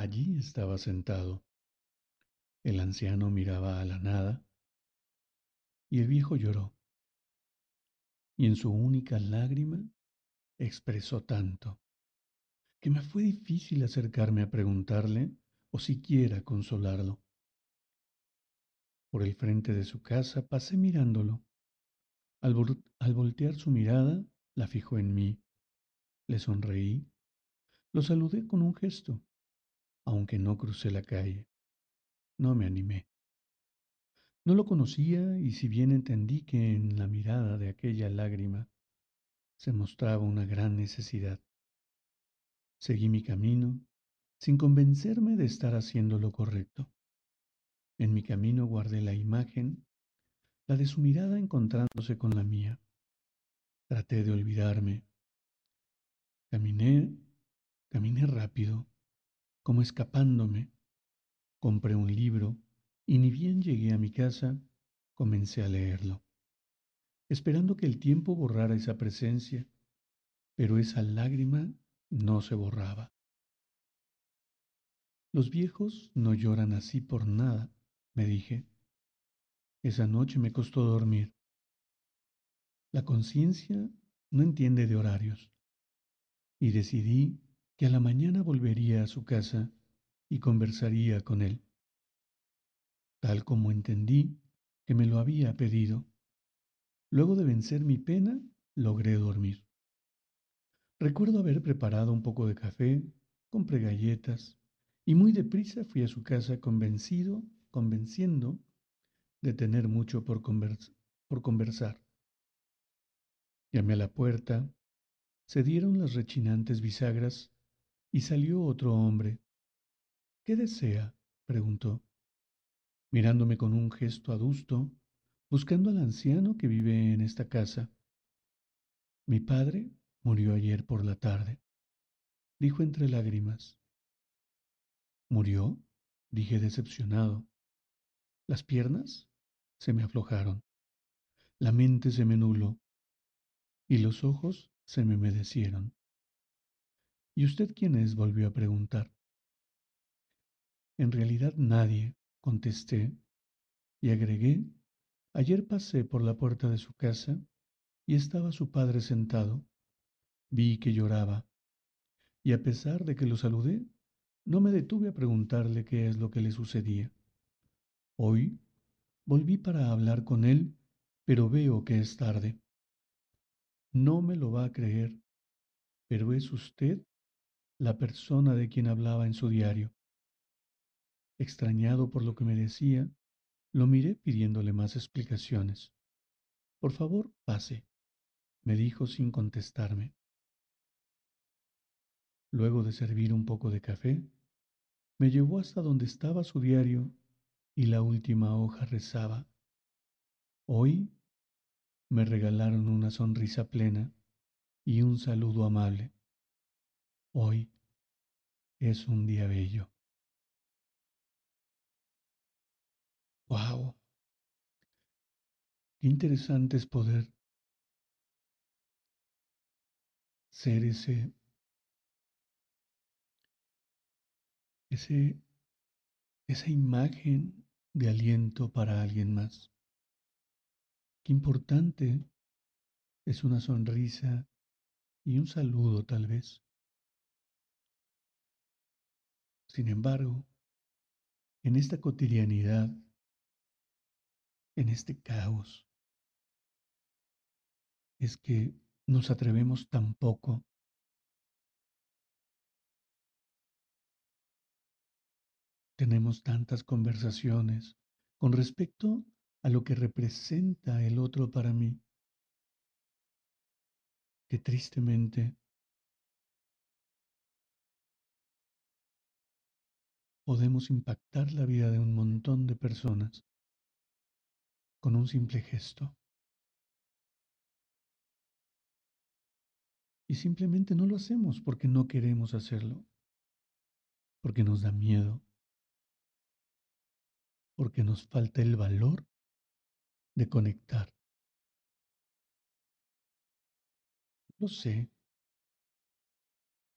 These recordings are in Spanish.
Allí estaba sentado. El anciano miraba a la nada y el viejo lloró. Y en su única lágrima expresó tanto que me fue difícil acercarme a preguntarle o siquiera consolarlo. Por el frente de su casa pasé mirándolo. Al, voltear su mirada, la fijó en mí. Le sonreí. Lo saludé con un gesto, aunque no crucé la calle. No me animé. No lo conocía y si bien entendí que en la mirada de aquella lágrima se mostraba una gran necesidad. Seguí mi camino sin convencerme de estar haciendo lo correcto. En mi camino guardé la imagen, la de su mirada encontrándose con la mía. Traté de olvidarme. Caminé, caminé rápido, como escapándome. Compré un libro y ni bien llegué a mi casa, comencé a leerlo, esperando que el tiempo borrara esa presencia, pero esa lágrima no se borraba. Los viejos no lloran así por nada, me dije. Esa noche me costó dormir. La conciencia no entiende de horarios. Y decidí que a la mañana volvería a su casa y conversaría con él. Tal como entendí que me lo había pedido. Luego de vencer mi pena, logré dormir. Recuerdo haber preparado un poco de café, compré galletas y muy deprisa fui a su casa convencido, convenciendo de tener mucho por, por conversar. Llamé a la puerta, se dieron las rechinantes bisagras y salió otro hombre. ¿Qué desea? preguntó, mirándome con un gesto adusto, buscando al anciano que vive en esta casa. Mi padre Murió ayer por la tarde, dijo entre lágrimas. ¿Murió? dije decepcionado. Las piernas se me aflojaron, la mente se me nubló y los ojos se me humedecieron. ¿Y usted quién es? volvió a preguntar. En realidad nadie, contesté, y agregué, ayer pasé por la puerta de su casa y estaba su padre sentado, Vi que lloraba, y a pesar de que lo saludé, no me detuve a preguntarle qué es lo que le sucedía. Hoy volví para hablar con él, pero veo que es tarde. No me lo va a creer, pero es usted la persona de quien hablaba en su diario. Extrañado por lo que me decía, lo miré pidiéndole más explicaciones. Por favor, pase, me dijo sin contestarme. Luego de servir un poco de café, me llevó hasta donde estaba su diario y la última hoja rezaba. Hoy me regalaron una sonrisa plena y un saludo amable. Hoy es un día bello. ¡Wow! Qué interesante es poder ser ese ese, esa imagen de aliento para alguien más. Qué importante es una sonrisa y un saludo tal vez. Sin embargo, en esta cotidianidad, en este caos, es que nos atrevemos tan poco tenemos tantas conversaciones con respecto a lo que representa el otro para mí, que tristemente podemos impactar la vida de un montón de personas con un simple gesto. Y simplemente no lo hacemos porque no queremos hacerlo, porque nos da miedo, porque nos falta el valor de conectar. Lo sé.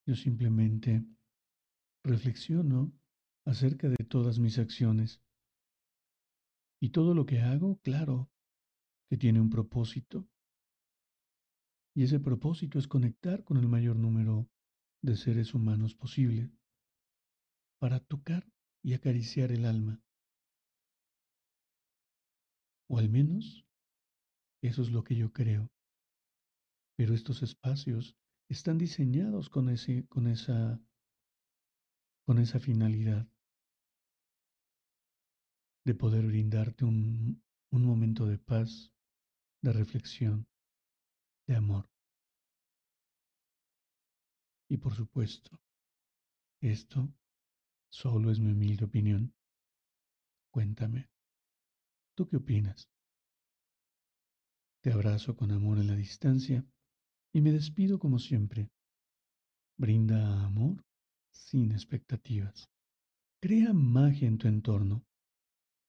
Yo simplemente Reflexiono acerca de todas mis acciones. Y todo lo que hago, claro, que tiene un propósito. Y ese propósito es conectar con el mayor número de seres humanos posible para tocar y acariciar el alma. O al menos eso es lo que yo creo. Pero estos espacios están diseñados con, ese, con, esa, con esa finalidad de poder brindarte un, un momento de paz, de reflexión, de amor. Y por supuesto, esto solo es mi humilde opinión. Cuéntame, ¿tú qué opinas? Te abrazo con amor en la distancia y me despido como siempre. Brinda amor sin expectativas. Crea magia en tu entorno